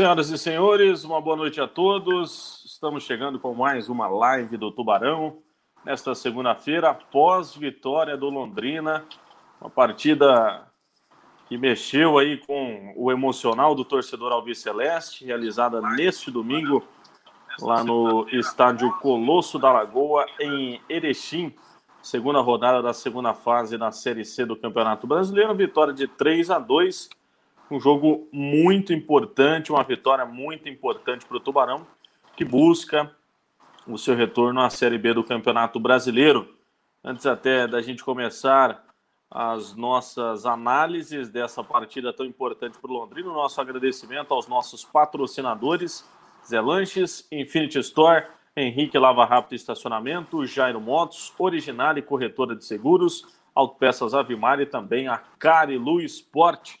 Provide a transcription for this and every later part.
Senhoras e senhores, uma boa noite a todos. Estamos chegando com mais uma live do Tubarão nesta segunda-feira, após vitória do Londrina, uma partida que mexeu aí com o emocional do torcedor alviceleste, realizada neste domingo lá no estádio Colosso da Lagoa em Erechim, segunda rodada da segunda fase da Série C do Campeonato Brasileiro, vitória de 3 a 2 um jogo muito importante, uma vitória muito importante para o Tubarão, que busca o seu retorno à Série B do Campeonato Brasileiro. Antes até da gente começar as nossas análises dessa partida tão importante para o Londrina, nosso agradecimento aos nossos patrocinadores, Zé Lanches, Infinity Store, Henrique Lava Rápido Estacionamento, Jairo Motos, Original e Corretora de Seguros, Autopeças Avimar e também a Carilu Esporte.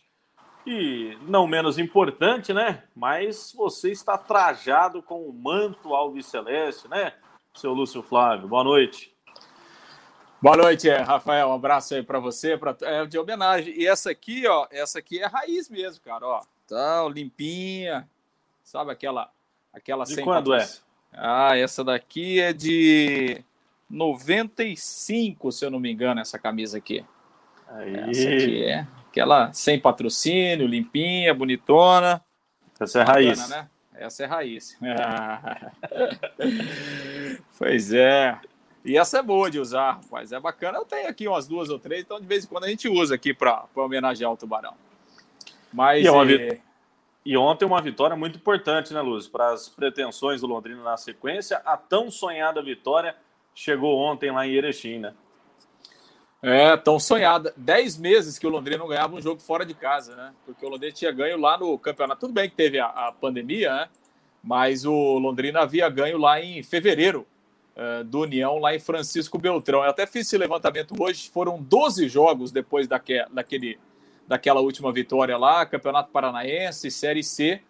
E não menos importante, né? Mas você está trajado com o manto alviceleste, né? Seu Lúcio Flávio, boa noite. Boa noite, Rafael. Um abraço aí para você, pra, é, de homenagem. E essa aqui, ó, essa aqui é raiz mesmo, cara, ó. Tá limpinha. Sabe aquela aquela De quando é? Ah, essa daqui é de 95, se eu não me engano, essa camisa aqui. Aí. Essa aqui é Aquela sem patrocínio, limpinha, bonitona. Essa é raiz. né? Essa é raiz. pois é. E essa é boa de usar, rapaz. É bacana. Eu tenho aqui umas duas ou três, então de vez em quando a gente usa aqui para homenagear o tubarão. Mas. E, é é... e ontem uma vitória muito importante, né, Luz? Para as pretensões do Londrina na sequência. A tão sonhada vitória chegou ontem lá em Erechim, né? É, tão sonhada. Dez meses que o Londrina não ganhava um jogo fora de casa, né? Porque o Londrina tinha ganho lá no campeonato. Tudo bem que teve a, a pandemia, né? Mas o Londrina havia ganho lá em fevereiro uh, do União, lá em Francisco Beltrão. Eu até fiz esse levantamento hoje. Foram 12 jogos depois daque, daquele, daquela última vitória lá, Campeonato Paranaense, Série C.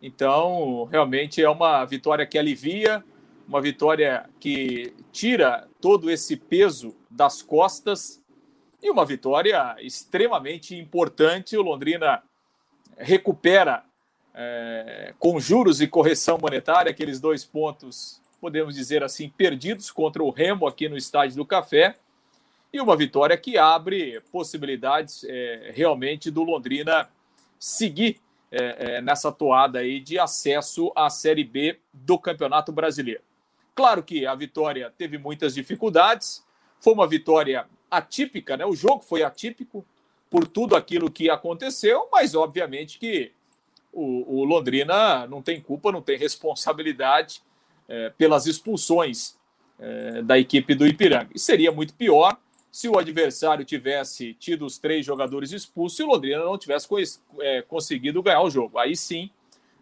Então, realmente é uma vitória que alivia, uma vitória que tira todo esse peso das costas e uma vitória extremamente importante. O Londrina recupera é, com juros e correção monetária aqueles dois pontos, podemos dizer assim, perdidos contra o Remo aqui no Estádio do Café. E uma vitória que abre possibilidades é, realmente do Londrina seguir é, é nessa toada aí de acesso à Série B do Campeonato Brasileiro. Claro que a vitória teve muitas dificuldades, foi uma vitória atípica, né? O jogo foi atípico por tudo aquilo que aconteceu, mas obviamente que o, o Londrina não tem culpa, não tem responsabilidade é, pelas expulsões é, da equipe do Ipiranga. E seria muito pior se o adversário tivesse tido os três jogadores expulsos e o Londrina não tivesse é, conseguido ganhar o jogo. Aí sim,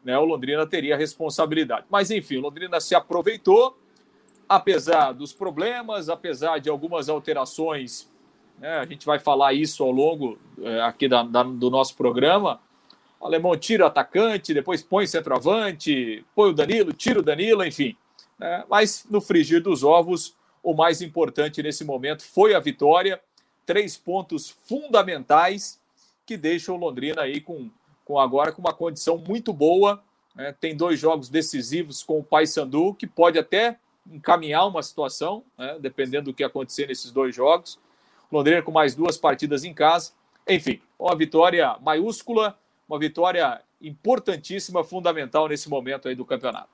né, o Londrina teria responsabilidade. Mas enfim, o Londrina se aproveitou, apesar dos problemas, apesar de algumas alterações, né, a gente vai falar isso ao longo é, aqui da, da, do nosso programa. O alemão tira o atacante, depois põe centroavante, põe o Danilo, tira o Danilo, enfim. Né, mas no frigir dos ovos, o mais importante nesse momento foi a vitória. Três pontos fundamentais que deixam o Londrina aí com, com agora com uma condição muito boa. Né, tem dois jogos decisivos com o Paysandu, que pode até encaminhar uma situação, né, dependendo do que acontecer nesses dois jogos. Londrina com mais duas partidas em casa. Enfim, uma vitória maiúscula, uma vitória importantíssima, fundamental nesse momento aí do campeonato.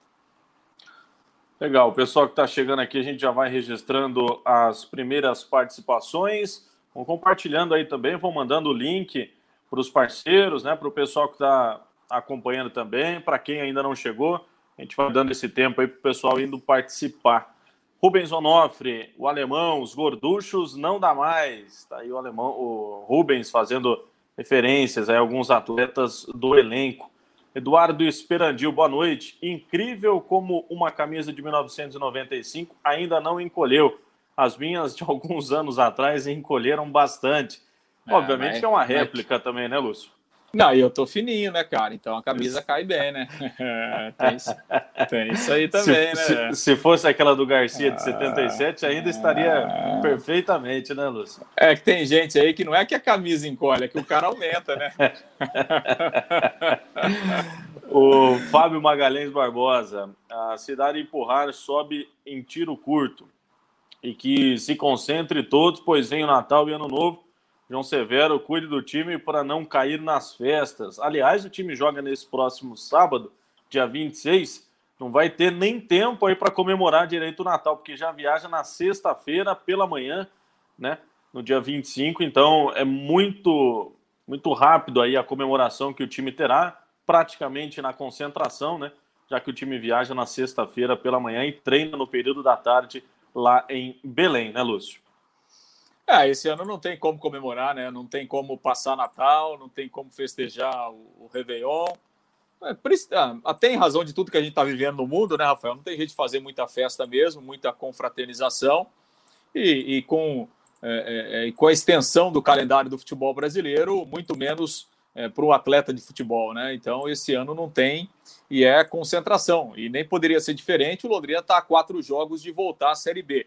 Legal, o pessoal que está chegando aqui, a gente já vai registrando as primeiras participações. Vão compartilhando aí também, vão mandando o link para os parceiros, né? Para o pessoal que está acompanhando também, para quem ainda não chegou. A gente vai dando esse tempo aí para o pessoal indo participar. Rubens Onofre, o alemão, os gorduchos não dá mais. Está aí o alemão, o Rubens fazendo referências a alguns atletas do elenco. Eduardo Esperandil, boa noite. Incrível como uma camisa de 1995 ainda não encolheu. As minhas de alguns anos atrás encolheram bastante. É, Obviamente mas, que é uma réplica mas... também, né, Lúcio? Não, e eu tô fininho, né, cara? Então a camisa cai bem, né? tem, isso, tem, isso, aí também, se, né? Se, se, fosse aquela do Garcia de 77, ainda estaria ah, perfeitamente, né, Lúcio? É que tem gente aí que não é que a camisa encolhe, é que o cara aumenta, né? O Fábio Magalhães Barbosa, a cidade empurrar sobe em tiro curto e que se concentre todos, pois vem o Natal e Ano Novo. João Severo, cuide do time para não cair nas festas. Aliás, o time joga nesse próximo sábado, dia 26. Não vai ter nem tempo aí para comemorar direito o Natal, porque já viaja na sexta-feira pela manhã, né? No dia 25. Então é muito, muito rápido aí a comemoração que o time terá, praticamente na concentração, né? Já que o time viaja na sexta-feira pela manhã e treina no período da tarde lá em Belém, né, Lúcio? É, esse ano não tem como comemorar, né? Não tem como passar Natal, não tem como festejar o, o Réveillon. É, até em razão de tudo que a gente está vivendo no mundo, né, Rafael? Não tem jeito de fazer muita festa mesmo, muita confraternização. E, e com, é, é, é com a extensão do calendário do futebol brasileiro, muito menos é, para o atleta de futebol, né? Então, esse ano não tem e é concentração. E nem poderia ser diferente, o Londrina está a quatro jogos de voltar à Série B.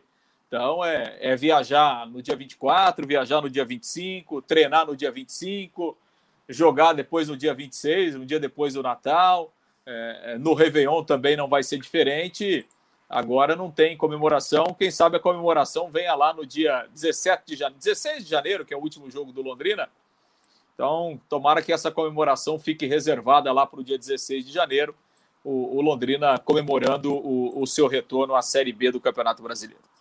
Então, é, é, viajar no dia 24, viajar no dia 25, treinar no dia 25, jogar depois no dia 26, um dia depois do Natal. É, é, no Réveillon também não vai ser diferente. Agora não tem comemoração. Quem sabe a comemoração venha lá no dia 17 de janeiro, 16 de janeiro, que é o último jogo do Londrina. Então, tomara que essa comemoração fique reservada lá para o dia 16 de janeiro, o, o Londrina comemorando o, o seu retorno à Série B do Campeonato Brasileiro.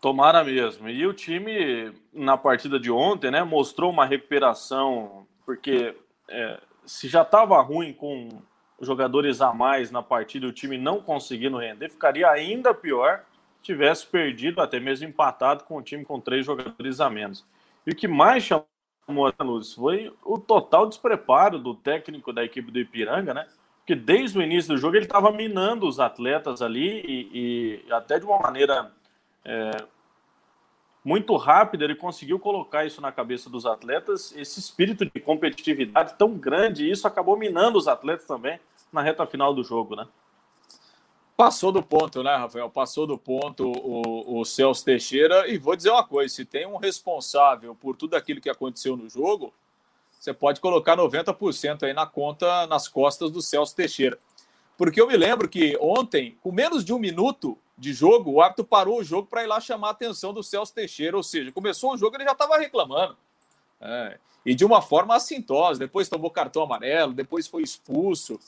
Tomara mesmo. E o time, na partida de ontem, né, mostrou uma recuperação, porque é, se já estava ruim com jogadores a mais na partida o time não conseguindo render, ficaria ainda pior se tivesse perdido, até mesmo empatado com o time com três jogadores a menos. E o que mais chamou a luz foi o total despreparo do técnico da equipe do Ipiranga, né? Porque desde o início do jogo ele estava minando os atletas ali e, e até de uma maneira é, muito rápido, ele conseguiu colocar isso na cabeça dos atletas, esse espírito de competitividade tão grande, e isso acabou minando os atletas também na reta final do jogo, né? Passou do ponto, né, Rafael? Passou do ponto o, o Celso Teixeira. E vou dizer uma coisa: se tem um responsável por tudo aquilo que aconteceu no jogo, você pode colocar 90% aí na conta, nas costas do Celso Teixeira. Porque eu me lembro que ontem, com menos de um minuto, de jogo, o árbitro parou o jogo para ir lá chamar a atenção do Celso Teixeira, ou seja, começou o jogo ele já estava reclamando. É, e de uma forma assintosa, depois tomou cartão amarelo, depois foi expulso.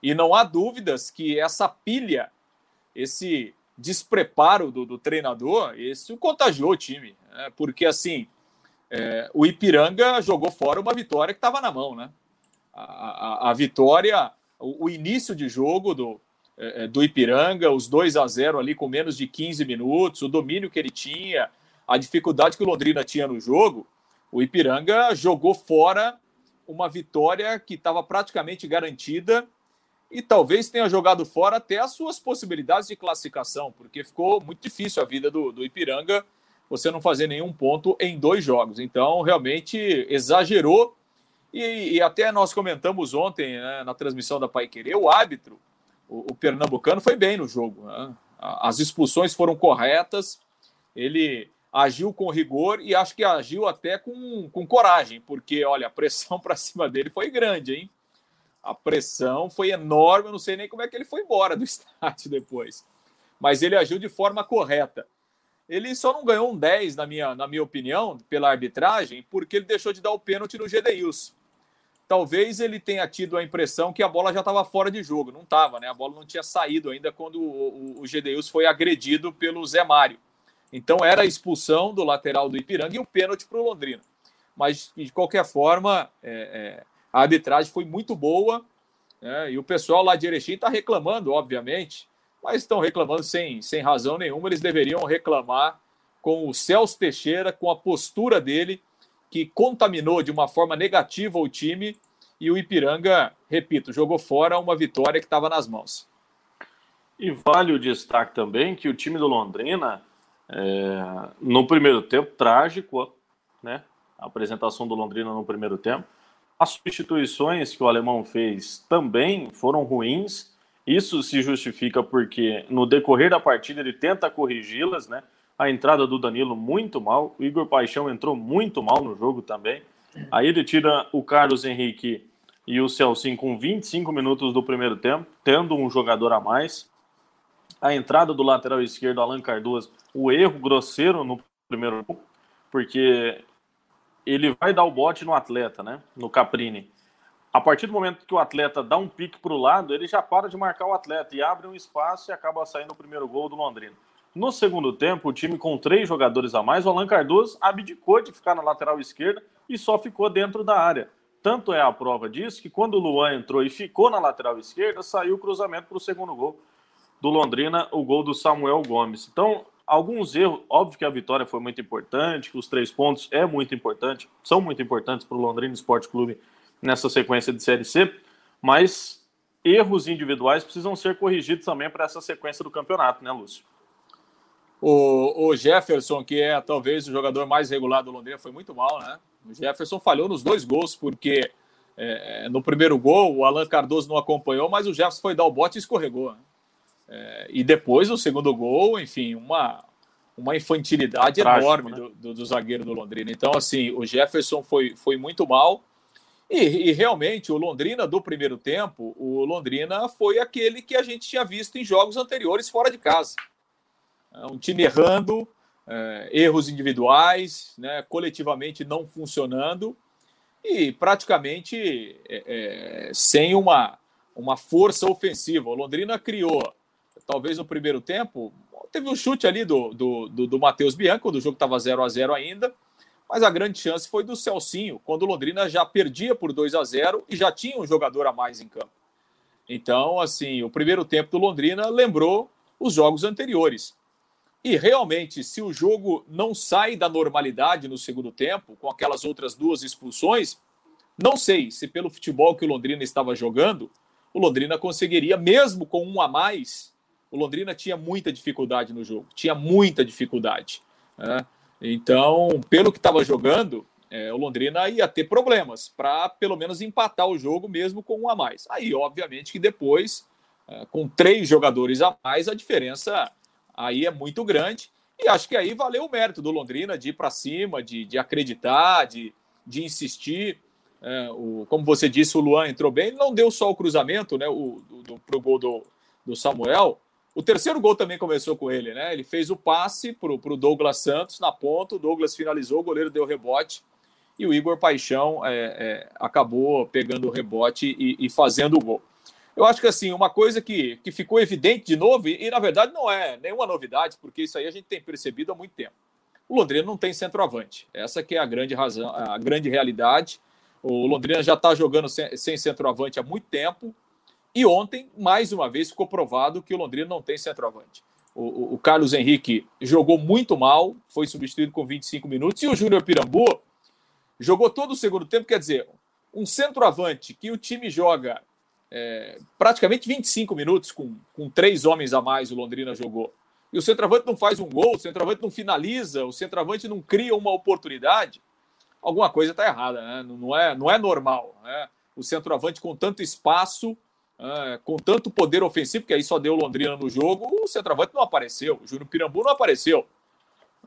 E não há dúvidas que essa pilha, esse despreparo do, do treinador, isso contagiou o time. É, porque assim, é, o Ipiranga jogou fora uma vitória que estava na mão, né? A, a, a vitória, o, o, início de jogo do, é, é, do Ipiranga, os 2 a 0 ali com menos de 15 minutos, o domínio que ele tinha, a dificuldade que o Londrina tinha no jogo, o Ipiranga jogou fora uma vitória que estava praticamente garantida e talvez tenha jogado fora até as suas possibilidades de classificação, porque ficou muito difícil a vida do, do Ipiranga você não fazer nenhum ponto em dois jogos. Então, realmente exagerou. E, e até nós comentamos ontem né, na transmissão da Pai Querer, o árbitro o, o Pernambucano foi bem no jogo. Né? As expulsões foram corretas, ele agiu com rigor e acho que agiu até com, com coragem, porque, olha, a pressão para cima dele foi grande, hein? A pressão foi enorme, eu não sei nem como é que ele foi embora do estádio depois. Mas ele agiu de forma correta. Ele só não ganhou um 10, na minha, na minha opinião, pela arbitragem, porque ele deixou de dar o pênalti no Gedeilson talvez ele tenha tido a impressão que a bola já estava fora de jogo. Não estava, né? A bola não tinha saído ainda quando o, o, o foi agredido pelo Zé Mário. Então era a expulsão do lateral do Ipiranga e o pênalti para o Londrina. Mas, de qualquer forma, é, é, a arbitragem foi muito boa né? e o pessoal lá de Erechim está reclamando, obviamente, mas estão reclamando sem, sem razão nenhuma. Eles deveriam reclamar com o Celso Teixeira, com a postura dele que contaminou de uma forma negativa o time e o Ipiranga, repito, jogou fora uma vitória que estava nas mãos. E vale o destaque também que o time do Londrina, é, no primeiro tempo, trágico, né? A apresentação do Londrina no primeiro tempo. As substituições que o alemão fez também foram ruins. Isso se justifica porque no decorrer da partida ele tenta corrigi-las, né? A entrada do Danilo muito mal. O Igor Paixão entrou muito mal no jogo também. Aí ele tira o Carlos Henrique e o Celcin com 25 minutos do primeiro tempo, tendo um jogador a mais. A entrada do lateral esquerdo, Alan Cardoso, o erro grosseiro no primeiro gol, porque ele vai dar o bote no atleta, né? No Caprini. A partir do momento que o atleta dá um pique para o lado, ele já para de marcar o atleta e abre um espaço e acaba saindo o primeiro gol do Londrina. No segundo tempo, o time com três jogadores a mais, o Alan Cardoso abdicou de ficar na lateral esquerda e só ficou dentro da área. Tanto é a prova disso que quando o Luan entrou e ficou na lateral esquerda, saiu o cruzamento para o segundo gol do Londrina, o gol do Samuel Gomes. Então, alguns erros, óbvio que a vitória foi muito importante, que os três pontos é muito importante, são muito importantes para o Londrina Esporte Clube nessa sequência de Série C, mas erros individuais precisam ser corrigidos também para essa sequência do campeonato, né, Lúcio? O, o, Jefferson, que é talvez o jogador mais regular do Londrina, foi muito mal, né? O Jefferson falhou nos dois gols, porque é, no primeiro gol o Alan Cardoso não acompanhou, mas o Jefferson foi dar o bote e escorregou. Né? É, e depois o segundo gol, enfim, uma, uma infantilidade Trágico, enorme né? do, do, do, zagueiro do Londrina. Então, assim, o Jefferson foi, foi muito mal. E, e, realmente, o Londrina do primeiro tempo, o Londrina foi aquele que a gente tinha visto em jogos anteriores fora de casa. É um time errando, é, erros individuais, né, coletivamente não funcionando e praticamente é, é, sem uma, uma força ofensiva. O Londrina criou, talvez no primeiro tempo, teve um chute ali do, do, do, do Matheus Bianco, do jogo estava 0 a 0 ainda, mas a grande chance foi do Celcinho, quando o Londrina já perdia por 2 a 0 e já tinha um jogador a mais em campo. Então, assim, o primeiro tempo do Londrina lembrou os jogos anteriores. E realmente, se o jogo não sai da normalidade no segundo tempo, com aquelas outras duas expulsões, não sei se pelo futebol que o Londrina estava jogando, o Londrina conseguiria, mesmo com um a mais, o Londrina tinha muita dificuldade no jogo, tinha muita dificuldade. Né? Então, pelo que estava jogando, é, o Londrina ia ter problemas para pelo menos empatar o jogo mesmo com um a mais. Aí, obviamente, que depois, é, com três jogadores a mais, a diferença aí é muito grande. E acho que aí valeu o mérito do Londrina de ir para cima, de, de acreditar, de, de insistir. É, o, como você disse, o Luan entrou bem, ele não deu só o cruzamento né, o, do, pro gol do, do Samuel. O terceiro gol também começou com ele, né? Ele fez o passe para o Douglas Santos na ponta, o Douglas finalizou, o goleiro deu rebote e o Igor Paixão é, é, acabou pegando o rebote e, e fazendo o gol. Eu acho que assim, uma coisa que, que ficou evidente de novo, e, e, na verdade não é nenhuma novidade, porque isso aí a gente tem percebido há muito tempo. O Londrina não tem centroavante. Essa que é a grande razão, a grande realidade. O Londrina já está jogando sem, sem centroavante há muito tempo. E ontem, mais uma vez, ficou provado que o Londrina não tem centroavante. O, o, o Carlos Henrique jogou muito mal, foi substituído com 25 minutos, e o Júnior Pirambu jogou todo o segundo tempo. Quer dizer, um centroavante que o time joga é, praticamente 25 minutos com, com três homens a mais o Londrina jogou. E o centroavante não faz um gol, o centroavante não finaliza, o centroavante não cria uma oportunidade. Alguma coisa está errada, né? não, é, não é normal. Né? O centroavante com tanto espaço, é, com tanto poder ofensivo, que aí só deu Londrina no jogo, o centroavante não apareceu, o Júnior Pirambu não apareceu.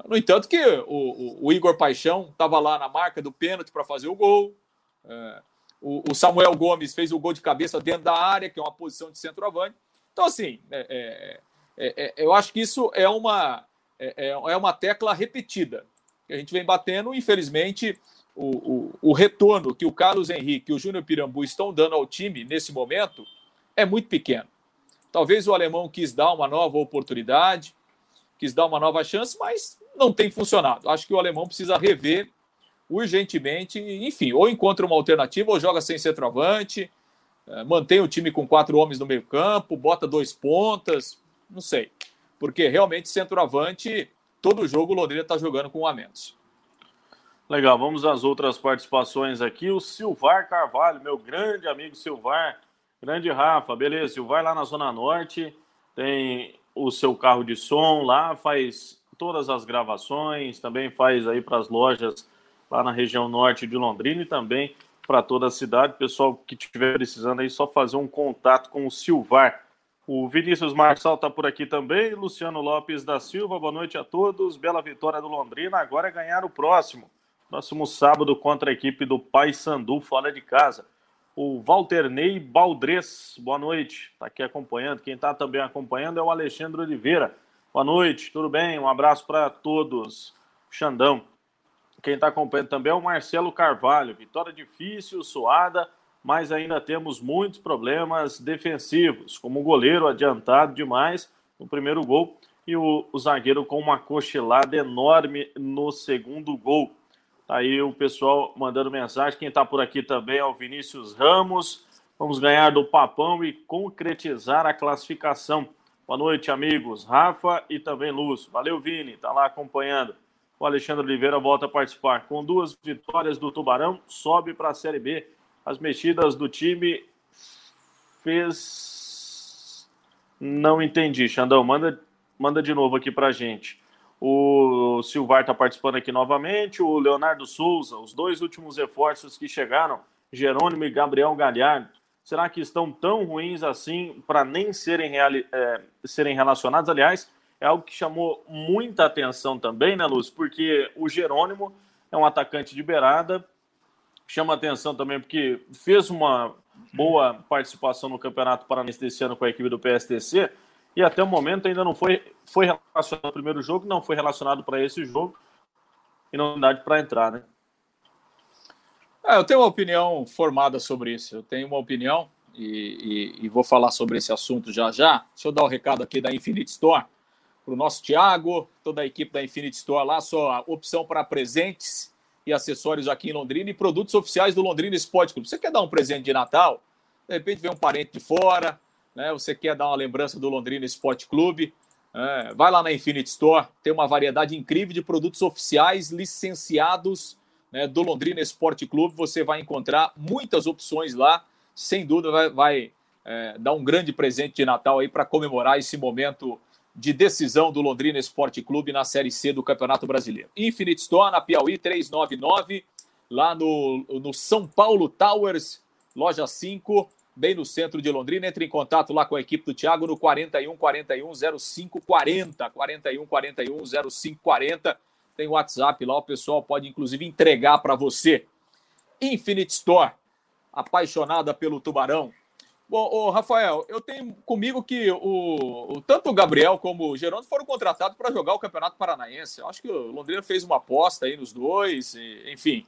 No entanto, que o, o, o Igor Paixão estava lá na marca do pênalti para fazer o gol. É, o, o, Samuel Gomes fez o gol de cabeça dentro da área, que é uma posição de centroavante. Então, assim, é, é, é, é eu acho que isso é uma, é, é, é, uma tecla repetida. A gente vem batendo, infelizmente, o, o, o retorno que o Carlos Henrique e o Júnior Pirambu estão dando ao time nesse momento é muito pequeno. Talvez o alemão quis dar uma nova oportunidade, quis dar uma nova chance, mas não tem funcionado. Acho que o alemão precisa rever urgentemente, enfim, ou encontra uma alternativa, ou joga sem centroavante, é, mantém o time com quatro homens no meio campo, bota dois pontas, não sei. Porque realmente centroavante, todo jogo o Londrina está jogando com um a menos. Legal, vamos às outras participações aqui. O Silvar Carvalho, meu grande amigo Silvar, grande Rafa, beleza. Silvar lá na Zona Norte, tem o seu carro de som lá, faz todas as gravações, também faz aí para as lojas lá na região norte de Londrina e também para toda a cidade. Pessoal que estiver precisando aí, só fazer um contato com o Silvar. O Vinícius Marçal está por aqui também. Luciano Lopes da Silva, boa noite a todos. Bela vitória do Londrina. Agora é ganhar o próximo. Próximo sábado contra a equipe do Paysandu, fora de casa. o Walterney Baldres. Boa noite, está aqui acompanhando. Quem está também acompanhando é o Alexandre Oliveira. Boa noite, tudo bem? Um abraço para todos. Xandão. Quem está acompanhando também é o Marcelo Carvalho. Vitória difícil, suada, mas ainda temos muitos problemas defensivos, como o goleiro adiantado demais no primeiro gol e o, o zagueiro com uma cochilada enorme no segundo gol. Tá aí o pessoal mandando mensagem. Quem está por aqui também é o Vinícius Ramos. Vamos ganhar do Papão e concretizar a classificação. Boa noite, amigos. Rafa e também Lúcio. Valeu, Vini. Está lá acompanhando. O Alexandre Oliveira volta a participar. Com duas vitórias do Tubarão, sobe para a Série B as mexidas do time fez. Não entendi, Xandão. Manda, manda de novo aqui para gente. O Silvar está participando aqui novamente. O Leonardo Souza, os dois últimos reforços que chegaram, Jerônimo e Gabriel Galhardo, será que estão tão ruins assim para nem serem, é, serem relacionados? Aliás, é algo que chamou muita atenção também, né, Luz? Porque o Jerônimo é um atacante de beirada chama atenção também porque fez uma boa participação no Campeonato Paranense desse ano com a equipe do PSTC e até o momento ainda não foi, foi relacionado ao primeiro jogo, não foi relacionado para esse jogo e não dá para entrar, né? É, eu tenho uma opinião formada sobre isso. Eu tenho uma opinião e, e, e, vou falar sobre esse assunto já já. Deixa eu dar o um recado aqui da Infinite Store para o nosso Thiago, toda a equipe da Infinite Store lá, só opção para presentes e acessórios aqui em Londrina e produtos oficiais do Londrina Esporte Clube. Você quer dar um presente de Natal? De repente vem um parente de fora, né? Você quer dar uma lembrança do Londrina Esporte Clube? É, vai lá na Infinite Store, tem uma variedade incrível de produtos oficiais licenciados né, do Londrina Esporte Clube. Você vai encontrar muitas opções lá, sem dúvida vai, vai é, dar um grande presente de Natal aí para comemorar esse momento de decisão do Londrina Esporte Clube na Série C do Campeonato Brasileiro. Infinite Store na Piauí 399, lá no, no São Paulo Towers, loja 5, bem no centro de Londrina. Entre em contato lá com a equipe do Thiago no 41 41 05 40, 41 41 05 40. Tem WhatsApp lá, o pessoal pode inclusive entregar para você. Infinite Store, apaixonada pelo Tubarão, Bom, ô, Rafael, eu tenho comigo que o, o tanto o Gabriel como o Gerônimo foram contratados para jogar o Campeonato Paranaense. Eu acho que o Londrina fez uma aposta aí nos dois, e, enfim,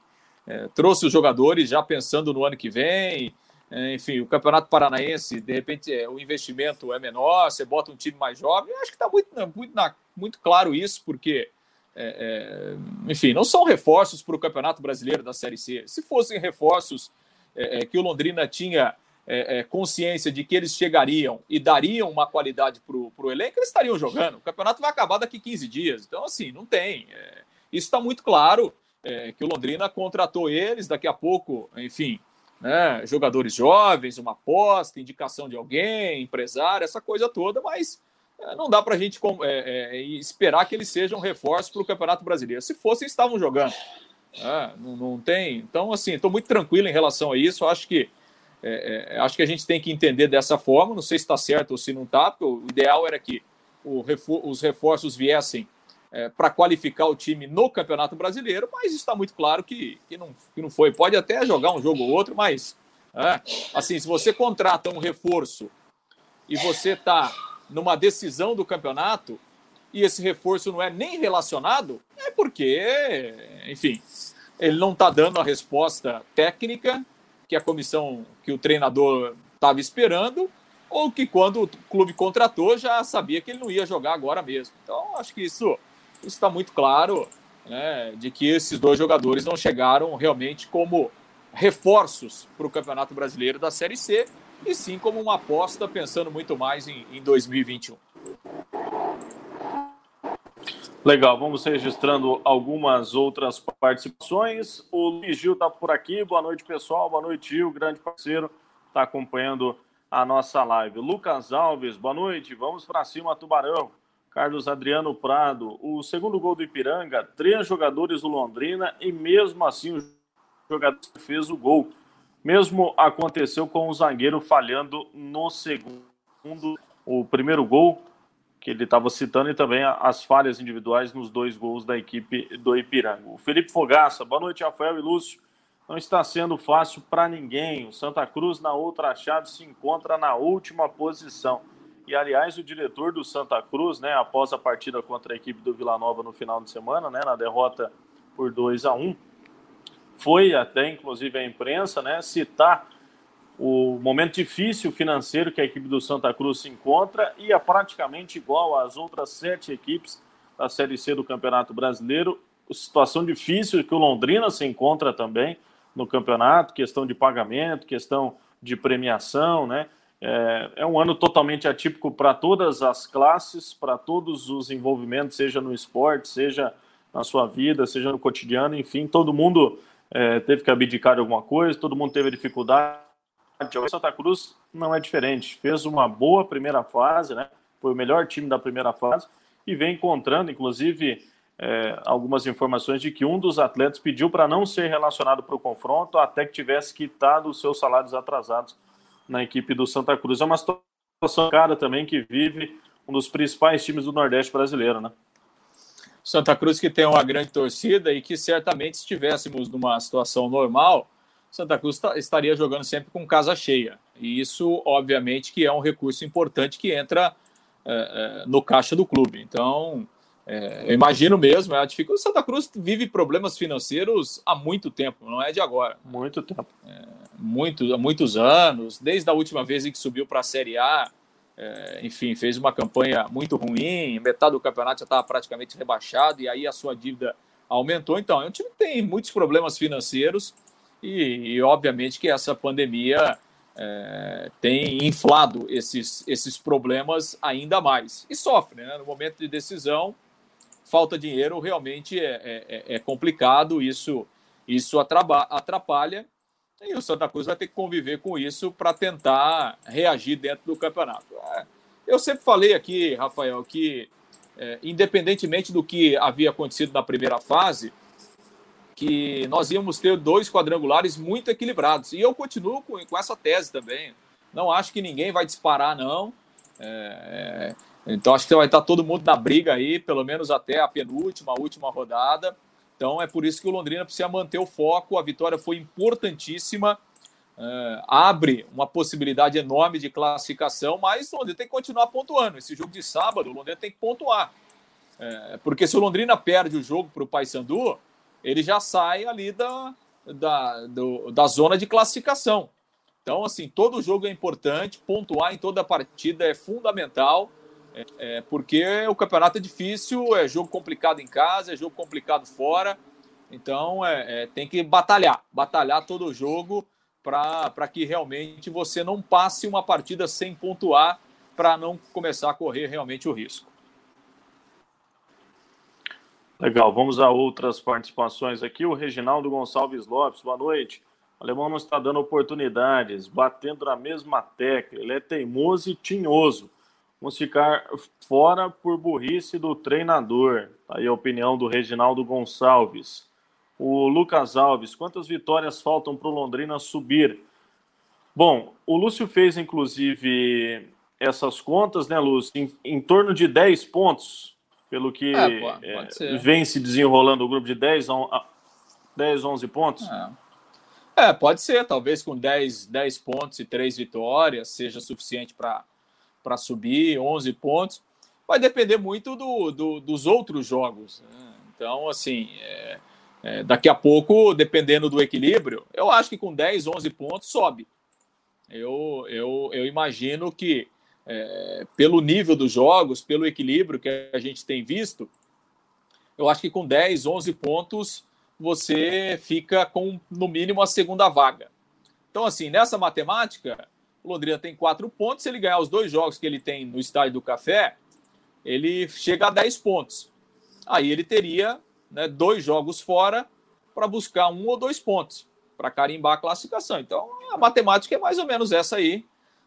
é, trouxe os jogadores já pensando no ano que vem. É, enfim, o Campeonato Paranaense, de repente, é, o investimento é menor, você bota um time mais jovem. Eu acho que está muito, muito, muito claro isso, porque, é, é, enfim, não são reforços para o Campeonato Brasileiro da Série C. Se fossem reforços é, que o Londrina tinha é, é, consciência de que eles chegariam e dariam uma qualidade para o elenco, eles estariam jogando. O campeonato vai acabar daqui 15 dias. Então, assim, não tem. É, isso está muito claro é, que o Londrina contratou eles, daqui a pouco, enfim, né, jogadores jovens, uma aposta, indicação de alguém, empresário, essa coisa toda, mas é, não dá para a gente é, esperar que eles sejam reforços para o Campeonato Brasileiro. Se fossem, estavam jogando. não, não tem. Então, assim, estou muito tranquilo em relação a isso. Acho que é, é, acho que a gente tem que entender dessa forma. Não sei se está certo ou se não está, porque o ideal era que refor os reforços viessem é, para qualificar o time no Campeonato Brasileiro, mas está muito claro que, que, não, que não foi. Pode até jogar um jogo ou outro, mas é, assim, se você contrata um reforço e você está numa decisão do campeonato e esse reforço não é nem relacionado, é porque, enfim, ele não está dando a resposta técnica que a comissão, que o treinador estava esperando, ou que quando o clube contratou já sabia que ele não ia jogar agora mesmo. Então, acho que isso está muito claro né, de que esses dois jogadores não chegaram realmente como reforços para o Campeonato Brasileiro da Série C, e sim como uma aposta pensando muito mais em, em 2021. Legal, vamos registrando algumas outras participações. O Luiz Gil está por aqui. Boa noite, pessoal. Boa noite, Gil, grande parceiro, está acompanhando a nossa live. Lucas Alves, boa noite. Vamos para cima, Tubarão. Carlos Adriano Prado, o segundo gol do Ipiranga, três jogadores do Londrina e mesmo assim o jogador fez o gol. Mesmo aconteceu com o zagueiro falhando no segundo. O primeiro gol que ele estava citando e também as falhas individuais nos dois gols da equipe do Ipiranga. O Felipe Fogaça, boa noite, Rafael e Lúcio. não está sendo fácil para ninguém. O Santa Cruz, na outra chave, se encontra na última posição. E, aliás, o diretor do Santa Cruz, né, após a partida contra a equipe do Vila Nova no final de semana, né, na derrota por 2 a 1 foi até, inclusive, a imprensa, né, citar o momento difícil financeiro que a equipe do Santa Cruz se encontra e é praticamente igual às outras sete equipes da Série C do Campeonato Brasileiro. Situação difícil que o Londrina se encontra também no campeonato, questão de pagamento, questão de premiação, né? É, é um ano totalmente atípico para todas as classes, para todos os envolvimentos, seja no esporte, seja na sua vida, seja no cotidiano, enfim, todo mundo é, teve que abdicar de alguma coisa, todo mundo teve dificuldade. O Santa Cruz não é diferente, fez uma boa primeira fase, né? Foi o melhor time da primeira fase e vem encontrando, inclusive, é, algumas informações de que um dos atletas pediu para não ser relacionado para o confronto até que tivesse quitado os seus salários atrasados na equipe do Santa Cruz. É uma situação cara também que vive um dos principais times do Nordeste brasileiro, né? Santa Cruz que tem uma grande torcida e que certamente se estivéssemos numa situação normal, Santa Cruz estaria jogando sempre com casa cheia. E isso, obviamente, que é um recurso importante que entra é, é, no caixa do clube. Então, é, eu imagino mesmo, é a dificuldade. Santa Cruz vive problemas financeiros há muito tempo, não é de agora. Muito tempo. É, muito, há muitos anos, desde a última vez em que subiu para a Série A, é, enfim, fez uma campanha muito ruim, metade do campeonato já estava praticamente rebaixado, e aí a sua dívida aumentou. Então, é um time que tem muitos problemas financeiros, e, e obviamente que essa pandemia é, tem inflado esses, esses problemas ainda mais. E sofre, né? No momento de decisão, falta dinheiro realmente é, é, é complicado, isso, isso atrapalha e o Santa Cruz vai ter que conviver com isso para tentar reagir dentro do campeonato. É, eu sempre falei aqui, Rafael, que é, independentemente do que havia acontecido na primeira fase, que nós íamos ter dois quadrangulares muito equilibrados. E eu continuo com, com essa tese também. Não acho que ninguém vai disparar, não. É, é então acho que vai estar todo mundo na briga aí, pelo menos até a penúltima, a última rodada. Então é por isso que o Londrina precisa manter o foco. A vitória foi importantíssima, uh, abre uma possibilidade enorme de classificação, mas o Londrina tem que continuar pontuando. Esse jogo de sábado, o Londrina tem que pontuar. Uh, porque se o Londrina perde o jogo para o Paysandu, ele já sai ali da, da, do, da zona de classificação. Então, assim, todo jogo é importante, pontuar em toda partida é fundamental. É, é, porque o campeonato é difícil, é jogo complicado em casa, é jogo complicado fora. Então é, é tem que batalhar, batalhar todo o jogo para que realmente você não passe uma partida sem pontuar para não começar a correr realmente o risco. Legal, vamos a outras participações aqui. O Reginaldo Gonçalves Lopes, boa noite. O alemão não está dando oportunidades, batendo na mesma tecla. Ele é teimoso e tinhoso. Vamos ficar fora por burrice do treinador. Tá aí a opinião do Reginaldo Gonçalves. O Lucas Alves, quantas vitórias faltam para o Londrina subir? Bom, o Lúcio fez inclusive essas contas, né, Lúcio? Em, em torno de 10 pontos, pelo que é, é, vem se desenrolando o grupo de 10, 10 11 pontos. É. é. pode ser, talvez com 10, 10 pontos e 3 vitórias seja suficiente para para subir, 11 pontos. Vai depender muito do, do dos outros jogos. Né? Então, assim, é, é, daqui a pouco, dependendo do equilíbrio, eu acho que com 10, 11 pontos sobe. Eu, eu, eu imagino que, é, pelo nível dos jogos, pelo equilíbrio que a gente tem visto, eu acho que com 10, 11 pontos você fica com, no mínimo, a segunda vaga. Então, assim, nessa matemática, o Londrina tem quatro pontos. Se ele ganhar os dois jogos que ele tem no Estádio do Café, ele chega a 10 pontos. Aí ele teria né, dois jogos fora para buscar um ou dois pontos para carimbar a classificação. Então a matemática é mais ou menos essa aí.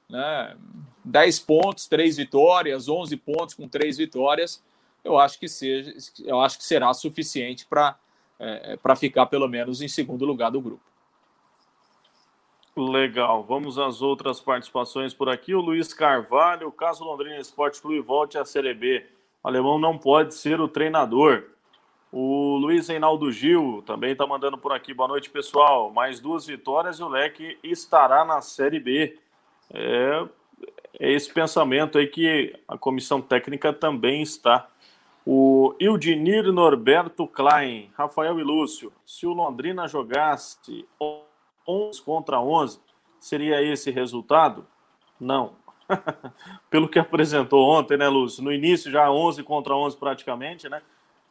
Né? 10 pontos, três vitórias, 11 pontos com três vitórias. Eu acho que, seja, eu acho que será suficiente para é, para ficar pelo menos em segundo lugar do grupo. Legal, vamos às outras participações por aqui. O Luiz Carvalho, caso Londrina Esporte Clube volte à Série B, o alemão não pode ser o treinador. O Luiz Reinaldo Gil também está mandando por aqui. Boa noite, pessoal. Mais duas vitórias e o Leque estará na Série B. É, é esse pensamento aí que a comissão técnica também está. O Ildinir Norberto Klein, Rafael e Lúcio. Se o Londrina jogasse 11 contra 11, seria esse resultado? Não. Pelo que apresentou ontem, né, Lúcio? No início já 11 contra 11 praticamente, né?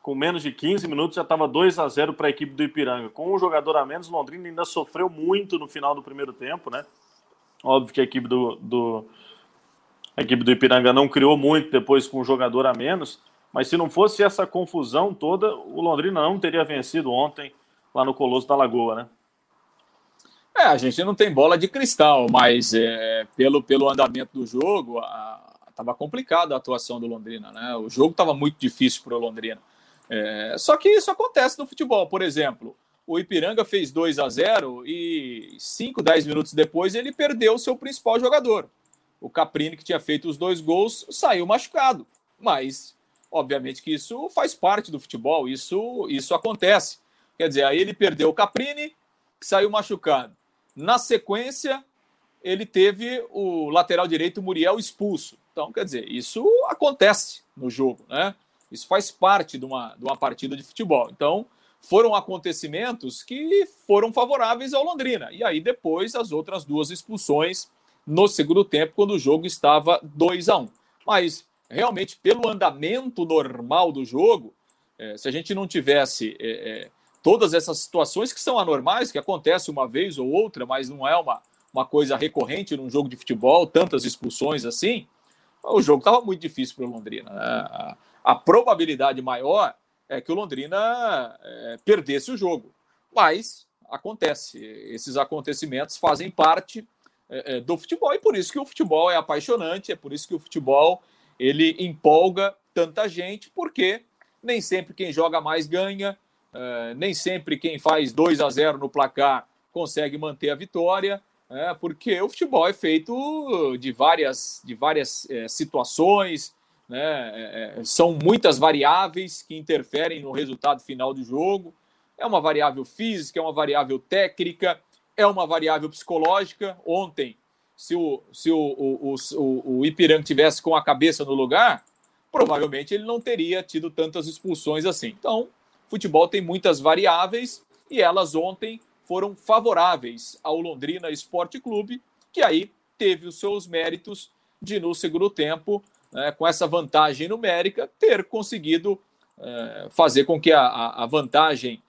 Com menos de 15 minutos já estava 2 a 0 para a equipe do Ipiranga. Com um jogador a menos, Londrina ainda sofreu muito no final do primeiro tempo, né? Óbvio que a equipe do, do, a equipe do Ipiranga não criou muito depois com um jogador a menos, mas se não fosse essa confusão toda, o Londrina não teria vencido ontem lá no Colosso da Lagoa, né? É, a gente não tem bola de cristal, mas é, pelo, pelo andamento do jogo, estava complicada a atuação do Londrina, né? O jogo estava muito difícil para o Londrina. É, só que isso acontece no futebol, por exemplo. O Ipiranga fez 2 a 0 e 5, 10 minutos depois ele perdeu o seu principal jogador. O Caprini, que tinha feito os dois gols, saiu machucado. Mas, obviamente, que isso faz parte do futebol, isso, isso acontece. Quer dizer, aí ele perdeu o Caprini, que saiu machucado. Na sequência, ele teve o lateral direito Muriel expulso. Então, quer dizer, isso acontece no jogo, né? Isso faz parte de uma, de uma partida de futebol. Então, foram acontecimentos que foram favoráveis ao Londrina. E aí, depois, as outras duas expulsões no segundo tempo, quando o jogo estava 2 a 1 um. Mas, realmente, pelo andamento normal do jogo, é, se a gente não tivesse é, é, todas essas situações que são anormais, que acontecem uma vez ou outra, mas não é uma, uma coisa recorrente num jogo de futebol, tantas expulsões assim, o jogo estava muito difícil para o Londrina. Né? A, a, probabilidade maior é que o Londrina perdesse o jogo. Mas acontece, esses acontecimentos fazem parte é, é, do futebol e por isso que o futebol é apaixonante, é por isso que o futebol ele empolga tanta gente, porque nem sempre quem joga mais ganha, é, nem sempre quem faz 2 a 0 no placar consegue manter a vitória, é, porque o futebol é feito de várias, de várias é, situações, né? É, é, são muitas variáveis que interferem no resultado final do jogo. É uma variável física, é uma variável técnica, é uma variável psicológica. Ontem, se o, se o, o, o, o Ipiranga tivesse com a cabeça no lugar, provavelmente ele não teria tido tantas expulsões assim. Então, Futebol tem muitas variáveis e elas ontem foram favoráveis ao Londrina Esporte Clube, que aí teve os seus méritos de, no segundo tempo, né, com essa vantagem numérica, ter conseguido é, fazer com que a, a vantagem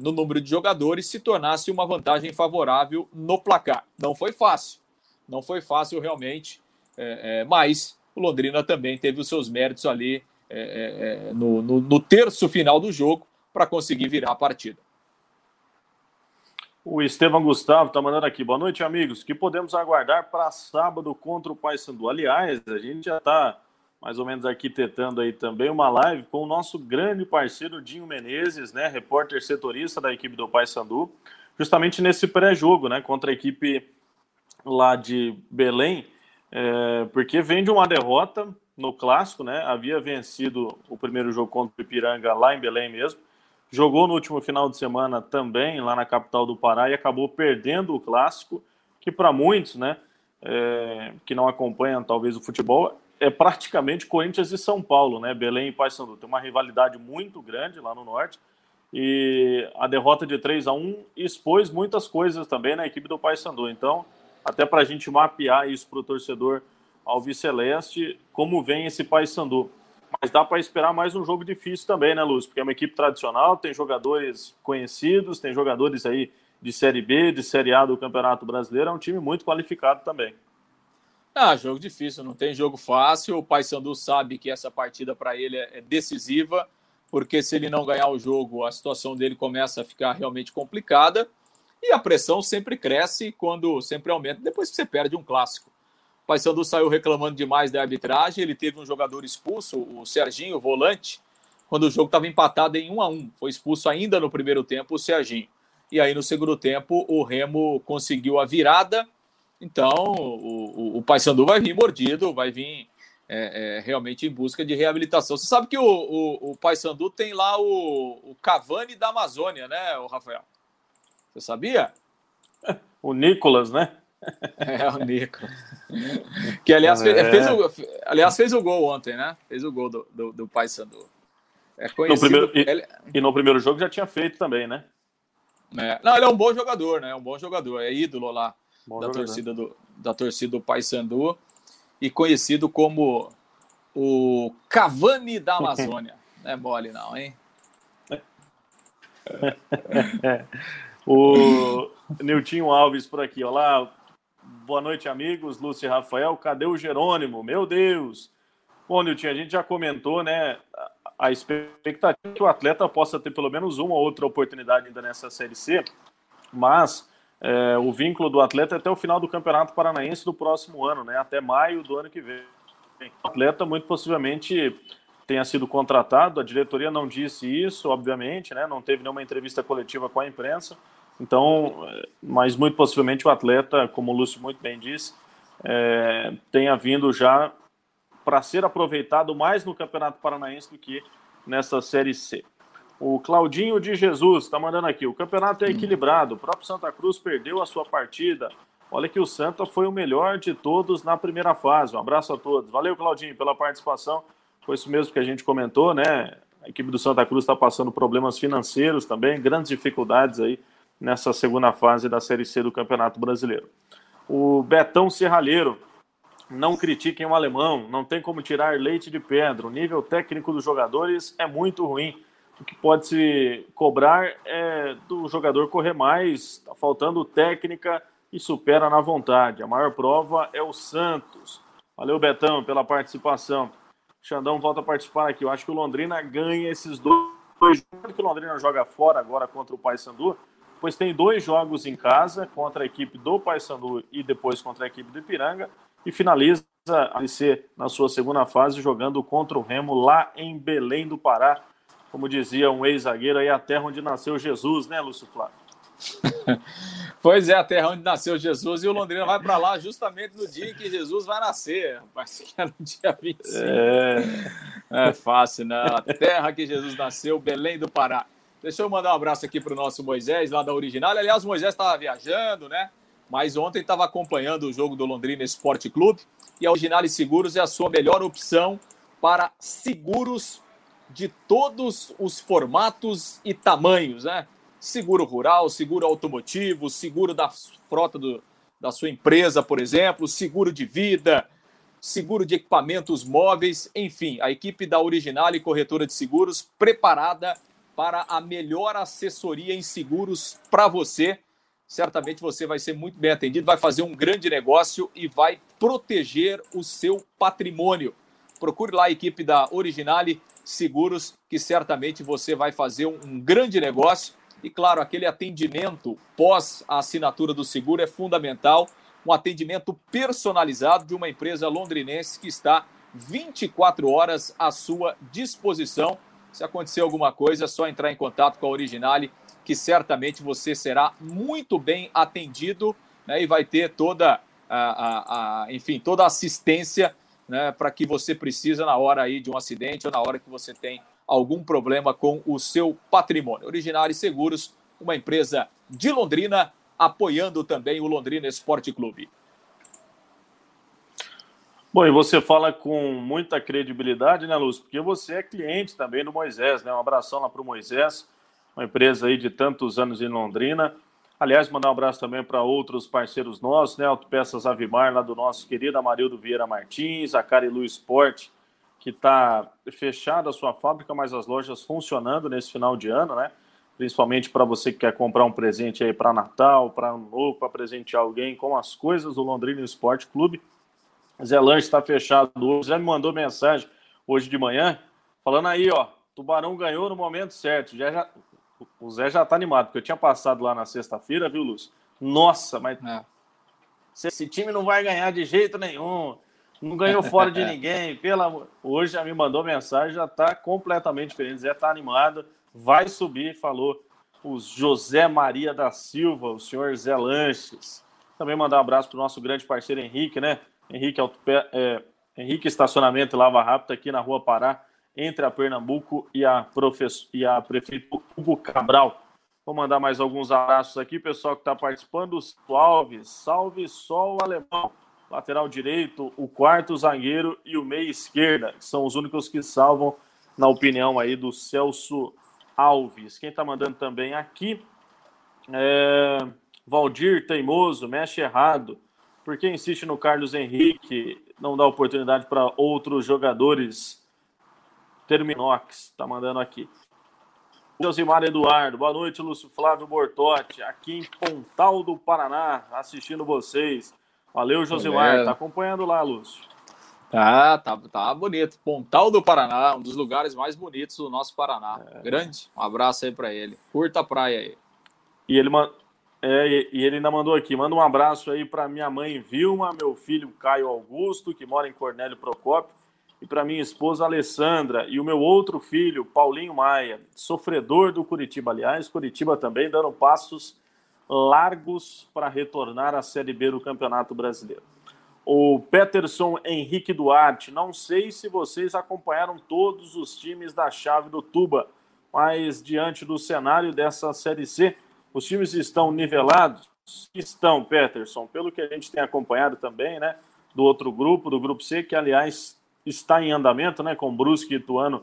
no número de jogadores se tornasse uma vantagem favorável no placar. Não foi fácil, não foi fácil realmente, é, é, mas o Londrina também teve os seus méritos ali é, é, é, no, no, no terço final do jogo, para conseguir virar a partida. O Estevam Gustavo está mandando aqui. Boa noite, amigos. que podemos aguardar para sábado contra o Paysandu? Aliás, a gente já está mais ou menos arquitetando aí também uma live com o nosso grande parceiro Dinho Menezes, né, repórter setorista da equipe do Paysandu, justamente nesse pré-jogo, né, contra a equipe lá de Belém, é, porque vem de uma derrota no clássico, né, havia vencido o primeiro jogo contra o Ipiranga lá em Belém mesmo, Jogou no último final de semana também lá na capital do Pará e acabou perdendo o clássico, que para muitos, né, é, que não acompanham talvez o futebol, é praticamente Corinthians e São Paulo, né? Belém e Paysandu. Tem uma rivalidade muito grande lá no norte. E a derrota de 3 a 1 expôs muitas coisas também na equipe do Paysandu. Então, até para a gente mapear isso para o torcedor alviceleste, como vem esse Paysandu. Mas dá para esperar mais um jogo difícil também, né, Lúcio? Porque é uma equipe tradicional, tem jogadores conhecidos, tem jogadores aí de Série B, de Série A do Campeonato Brasileiro, é um time muito qualificado também. Ah, jogo difícil, não tem jogo fácil. O Paysandu sabe que essa partida para ele é decisiva, porque se ele não ganhar o jogo, a situação dele começa a ficar realmente complicada. E a pressão sempre cresce quando sempre aumenta depois que você perde um clássico. Paysandu saiu reclamando demais da arbitragem. Ele teve um jogador expulso, o Serginho, o volante, quando o jogo estava empatado em 1 a 1 Foi expulso ainda no primeiro tempo o Serginho. E aí no segundo tempo o Remo conseguiu a virada. Então o, o, o Paysandu vai vir mordido, vai vir é, é, realmente em busca de reabilitação. Você sabe que o, o, o Paysandu tem lá o, o Cavani da Amazônia, né, o Rafael? Você sabia? O Nicolas, né? É, o Nicolas. Que, aliás, fez, é. fez, o, aliás, fez o gol ontem, né? Fez o gol do, do, do Paysandu. É conhecido... No primeiro, e, ele... e, no primeiro jogo já tinha feito também, né? É. Não, ele é um bom jogador, né? É um bom jogador. É ídolo lá bom da jogador. torcida do, da torcida do Paysandu e conhecido como o Cavani da Amazônia. não é mole não, hein? o Niltinho Alves por aqui. Olá, boa noite, amigos. Lúcio e Rafael, cadê o Jerônimo? Meu Deus! Bom, Niltinho, a gente já comentou, né? A expectativa que o atleta possa ter pelo menos uma ou outra oportunidade ainda nessa Série C, mas é, o vínculo do atleta é até o final do Campeonato Paranaense do próximo ano, né? Até maio do ano que vem. O atleta muito possivelmente tenha sido contratado, a diretoria não disse isso, obviamente, né? Não teve nenhuma entrevista coletiva com a imprensa. Então, é, mas muito possivelmente o atleta, como o Lúcio muito bem disse, é, tenha vindo já para ser aproveitado mais no Campeonato Paranaense do que nessa Série C. O Claudinho de Jesus está mandando aqui. O campeonato é equilibrado. O próprio Santa Cruz perdeu a sua partida. Olha que o Santa foi o melhor de todos na primeira fase. Um abraço a todos. Valeu, Claudinho, pela participação. Foi isso mesmo que a gente comentou, né? A equipe do Santa Cruz está passando problemas financeiros também, grandes dificuldades aí nessa segunda fase da Série C do Campeonato Brasileiro. O Betão Serralheiro. Não critiquem o alemão, não tem como tirar leite de pedra. O nível técnico dos jogadores é muito ruim o que pode se cobrar é do jogador correr mais, está faltando técnica e supera na vontade. A maior prova é o Santos. Valeu, Betão, pela participação. Xandão volta a participar aqui. Eu acho que o Londrina ganha esses dois jogos que o Londrina joga fora agora contra o Paysandu, pois tem dois jogos em casa contra a equipe do Paysandu e depois contra a equipe do Ipiranga e finaliza a ser na sua segunda fase jogando contra o Remo lá em Belém do Pará como dizia um ex-zagueiro, aí a terra onde nasceu Jesus, né, Lúcio Flávio? pois é, a terra onde nasceu Jesus e o Londrina vai para lá justamente no dia em que Jesus vai nascer, rapaz, que é no dia 25. É, é fácil, né? A terra que Jesus nasceu, Belém do Pará. Deixa eu mandar um abraço aqui para o nosso Moisés, lá da Original. Aliás, o Moisés estava viajando, né? Mas ontem estava acompanhando o jogo do Londrina Esporte Clube e a Original Seguros é a sua melhor opção para seguros de todos os formatos e tamanhos, né? Seguro rural, seguro automotivo, seguro da frota do, da sua empresa, por exemplo, seguro de vida, seguro de equipamentos móveis, enfim, a equipe da Original e Corretora de Seguros preparada para a melhor assessoria em seguros para você. Certamente você vai ser muito bem atendido, vai fazer um grande negócio e vai proteger o seu patrimônio. Procure lá a equipe da Originale Seguros, que certamente você vai fazer um, grande negócio. E claro, aquele atendimento pós a assinatura do seguro é fundamental. Um atendimento personalizado de uma empresa londrinense que está 24 horas à sua disposição. Se acontecer alguma coisa, é só entrar em contato com a Originale, que certamente você será muito bem atendido né, e vai ter toda a, a, a enfim, toda a assistência né, para que você precisa na hora aí de um acidente ou na hora que você tem algum problema com o seu patrimônio. Originário Seguros, uma empresa de Londrina, apoiando também o Londrina Esporte Clube. Bom, e você fala com muita credibilidade, né, Lúcio? Porque você é cliente também do Moisés, né? Um abração lá para o Moisés, uma empresa aí de tantos anos em Londrina. Aliás, mandar um abraço também para outros parceiros nossos, né? Autopeças Avimar, lá do nosso querido Amarildo Vieira Martins, a Carilu Sport, que está fechada a sua fábrica, mas as lojas funcionando nesse final de ano, né? Principalmente para você que quer comprar um presente aí para Natal, para Ano Novo, para presentear alguém com as coisas do Londrina Esporte Clube. Zé Lanche está fechado hoje. Zé me mandou mensagem hoje de manhã, falando aí, ó, Tubarão ganhou no momento certo. Já, já, o Zé já tá animado, porque eu tinha passado lá na sexta-feira, viu, Lúcio? Nossa, mas é. esse time não vai ganhar de jeito nenhum. Não ganhou fora de ninguém. Pela... Hoje já me mandou mensagem, já tá completamente diferente. O Zé tá animado, vai subir, falou o José Maria da Silva, o senhor Zé Lanches. Também mandar um abraço para o nosso grande parceiro Henrique, né? Henrique Autope... é, Henrique Estacionamento e Lava Rápido aqui na Rua Pará, entre a Pernambuco e a, e a prefeito Hugo Cabral. Vou mandar mais alguns abraços aqui, pessoal que está participando. O Alves, salve sol alemão. Lateral direito, o quarto zagueiro e o meia esquerda, que são os únicos que salvam, na opinião aí do Celso Alves. Quem está mandando também aqui é Valdir Teimoso, mexe errado. Por que insiste no Carlos Henrique? Não dá oportunidade para outros jogadores Terminox, está mandando aqui. Josimar Eduardo, boa noite, Lúcio Flávio Bortotti, aqui em Pontal do Paraná, assistindo vocês. Valeu, Josimar, tá acompanhando lá, Lúcio. Tá, tá, tá bonito. Pontal do Paraná, um dos lugares mais bonitos do nosso Paraná. É. Grande. Um abraço aí para ele. Curta a praia aí. E ele, é, e ele ainda mandou aqui: manda um abraço aí para minha mãe Vilma, meu filho Caio Augusto, que mora em Cornélio Procópio, e para minha esposa Alessandra e o meu outro filho, Paulinho Maia, sofredor do Curitiba. Aliás, Curitiba também dando passos largos para retornar à Série B do Campeonato Brasileiro. O Peterson Henrique Duarte, não sei se vocês acompanharam todos os times da chave do Tuba, mas diante do cenário dessa Série C, os times estão nivelados? Estão, Peterson, pelo que a gente tem acompanhado também, né? Do outro grupo, do grupo C, que aliás está em andamento, né, com Brusque e Ituano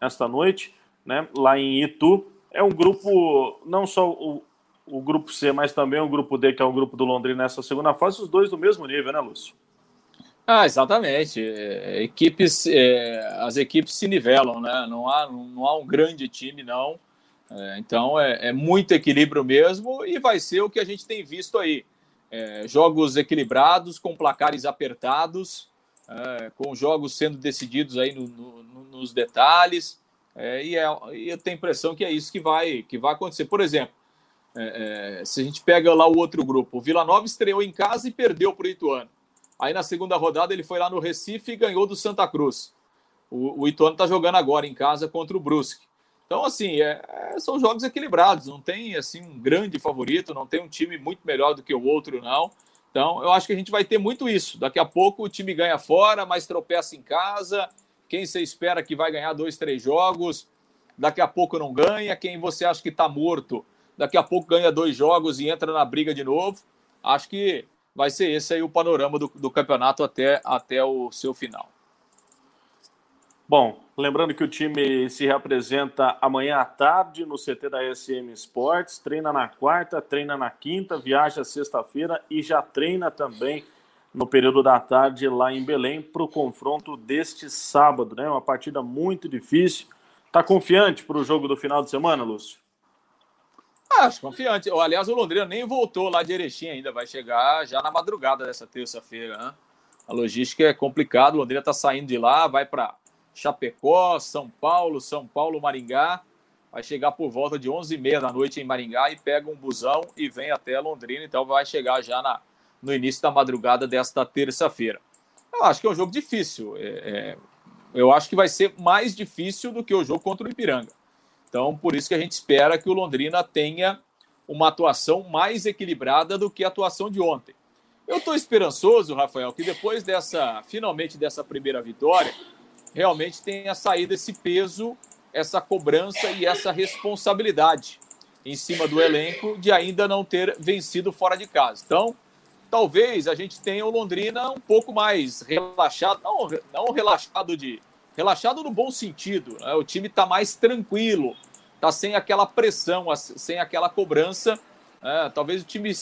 esta noite, né, lá em Itu. É um grupo, não só o, o grupo C, mas também o grupo D, que é o grupo do Londrina nessa segunda fase, os dois do mesmo nível, né, Lúcio? Ah, exatamente. É, equipes, é, as equipes se nivelam, né? Não há, não há um grande time, não. É, então é, é, muito equilíbrio mesmo e vai ser o que a gente tem visto aí. É, jogos equilibrados, com placares apertados, é, com jogos sendo decididos aí no, no, nos detalhes. É, e, é, e eu tenho a impressão que é isso que vai, que vai acontecer. Por exemplo, é, é, se a gente pega lá o outro grupo, o Vila Nova estreou em casa e perdeu para o Ituano. Aí na segunda rodada ele foi lá no Recife e ganhou do Santa Cruz. O, o Ituano está jogando agora em casa contra o Brusque. Então, assim, é, é, são jogos equilibrados. Não tem assim um grande favorito, não tem um time muito melhor do que o outro, não. Então, eu acho que a gente vai ter muito isso. Daqui a pouco o time ganha fora, mas tropeça em casa. Quem você espera que vai ganhar dois, três jogos, daqui a pouco não ganha. Quem você acha que está morto, daqui a pouco ganha dois jogos e entra na briga de novo. Acho que vai ser esse aí o panorama do, do campeonato até, até o seu final. Bom, lembrando que o time se representa amanhã à tarde no CT da SM Sports, treina na quarta, treina na quinta, viaja sexta-feira e já treina também no período da tarde lá em Belém para o confronto deste sábado, né? Uma partida muito difícil. Tá confiante para o jogo do final de semana, Lúcio? Acho confiante. Aliás, o Londrina nem voltou lá de Erechim ainda, vai chegar já na madrugada dessa terça-feira, né? A logística é complicada, o Londrina está saindo de lá, vai para Chapecó, São Paulo, São Paulo, Maringá. Vai chegar por volta de 11h30 da noite em Maringá e pega um busão e vem até Londrina. Então vai chegar já na, no início da madrugada desta terça-feira. Eu acho que é um jogo difícil. É, é, eu acho que vai ser mais difícil do que o jogo contra o Ipiranga. Então, por isso que a gente espera que o Londrina tenha uma atuação mais equilibrada do que a atuação de ontem. Eu estou esperançoso, Rafael, que depois dessa, finalmente dessa primeira vitória, realmente tenha saído esse peso, essa cobrança e essa responsabilidade em cima do elenco de ainda não ter vencido fora de casa. Então, talvez a gente tenha o Londrina um pouco mais relaxado, não, não relaxado de relaxado no bom sentido. Né? O time está mais tranquilo, está sem aquela pressão, sem aquela cobrança. Né? Talvez o time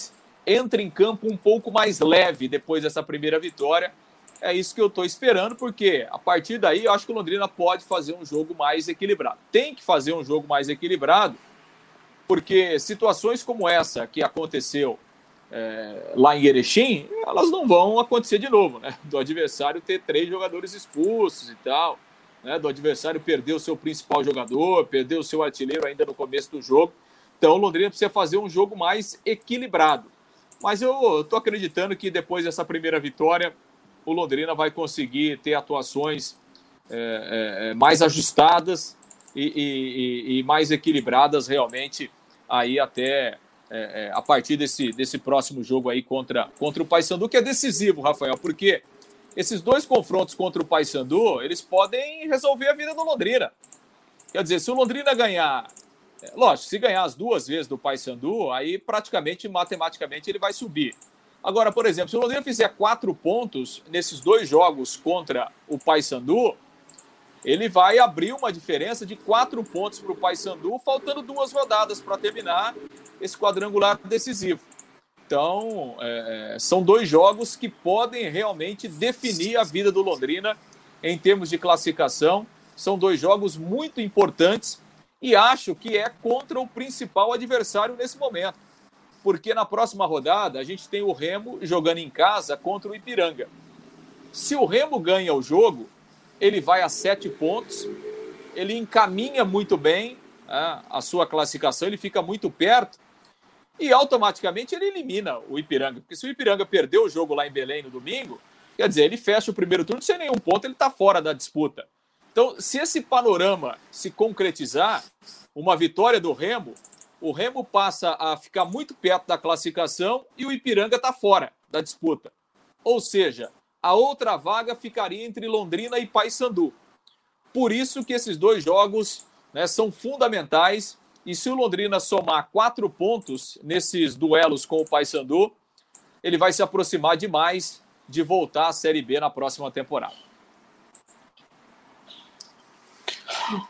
entre em campo um pouco mais leve depois dessa primeira vitória é isso que eu estou esperando, porque a partir daí eu acho que o Londrina pode fazer um jogo mais equilibrado. Tem que fazer um jogo mais equilibrado, porque situações como essa que aconteceu é, lá em Erechim, elas não vão acontecer de novo, né? Do adversário ter três jogadores expulsos e tal, né? Do adversário perder o seu principal jogador, perder o seu artilheiro ainda no começo do jogo. Então o Londrina precisa fazer um jogo mais equilibrado. Mas eu estou acreditando que depois dessa primeira vitória, o Londrina vai conseguir ter atuações é, é, é, mais ajustadas e, e, e, mais equilibradas realmente aí até é, é, a partir desse, desse próximo jogo aí contra, contra o Paysandu, que é decisivo, Rafael, porque esses dois confrontos contra o Paysandu, eles podem resolver a vida do Londrina. Quer dizer, se o Londrina ganhar, é, lógico, se ganhar as duas vezes do Paysandu, aí praticamente, matematicamente, ele vai subir. Agora, por exemplo, se o Londrina fizer quatro pontos nesses dois jogos contra o Paysandu, ele vai abrir uma diferença de quatro pontos para o Paysandu, faltando duas rodadas para terminar esse quadrangular decisivo. Então, é, é, são dois jogos que podem realmente definir a vida do Londrina em termos de classificação. São dois jogos muito importantes e acho que é contra o principal adversário nesse momento. Porque na próxima rodada a gente tem o Remo jogando em casa contra o Ipiranga. Se o Remo ganha o jogo, ele vai a sete pontos, ele encaminha muito bem né, a sua classificação, ele fica muito perto e automaticamente ele elimina o Ipiranga. Porque se o Ipiranga perdeu o jogo lá em Belém no domingo, quer dizer, ele fecha o primeiro turno sem nenhum ponto, ele está fora da disputa. Então, se esse panorama se concretizar, uma vitória do Remo, o Remo passa a ficar muito perto da classificação e o Ipiranga está fora da disputa. Ou seja, a outra vaga ficaria entre Londrina e Paysandu. Por isso que esses dois jogos né, são fundamentais e se o Londrina somar quatro pontos nesses duelos com o Paysandu, ele vai se aproximar demais de voltar à Série B na próxima temporada.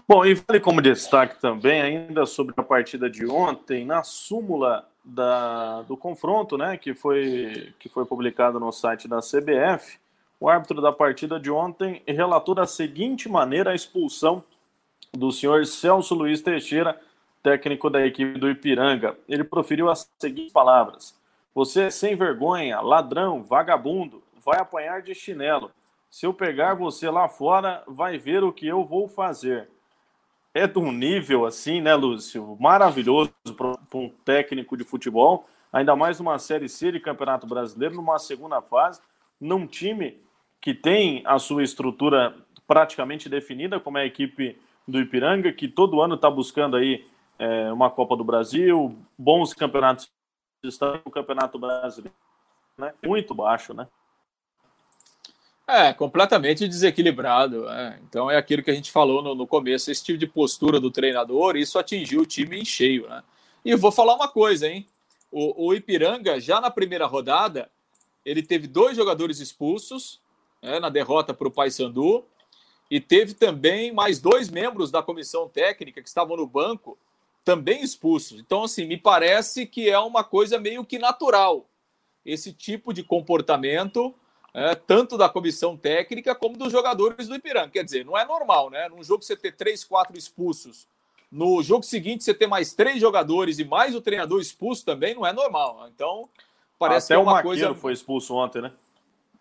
Bom, e vale como destaque também, ainda sobre a partida de ontem, na súmula da, do confronto, né, que foi, que foi publicado no site da CBF, o árbitro da partida de ontem relatou da seguinte maneira a expulsão do senhor Celso Luiz Teixeira técnico da equipe do Ipiranga. Ele proferiu as seguintes palavras: Você é sem vergonha, ladrão, vagabundo, vai apanhar de chinelo. Se eu pegar você lá fora, vai ver o que eu vou fazer. É de um nível assim, né, Lúcio? Maravilhoso para um técnico de futebol, ainda mais numa Série C de Campeonato Brasileiro, numa segunda fase, num time que tem a sua estrutura praticamente definida, como é a equipe do Ipiranga, que todo ano está buscando aí é, uma Copa do Brasil, bons campeonatos estão no Campeonato Brasileiro, né? Muito baixo, né? É, completamente desequilibrado. É. Então é aquilo que a gente falou no, no, começo, esse tipo de postura do treinador, isso atingiu o time em cheio, né? E vou falar uma coisa, hein? O, o Ipiranga, já na primeira rodada, ele teve dois jogadores expulsos né, na derrota para o Paysandu e teve também mais dois membros da comissão técnica que estavam no banco também expulsos. Então, assim, me parece que é uma coisa meio que natural esse tipo de comportamento, é, tanto da comissão técnica como dos jogadores do Ipiranga. Quer dizer, não é normal, né? Num jogo você ter três, quatro expulsos, no jogo seguinte você ter mais três jogadores e mais o treinador expulso também não é normal. Então, parece Até que é uma o coisa. foi expulso ontem, né?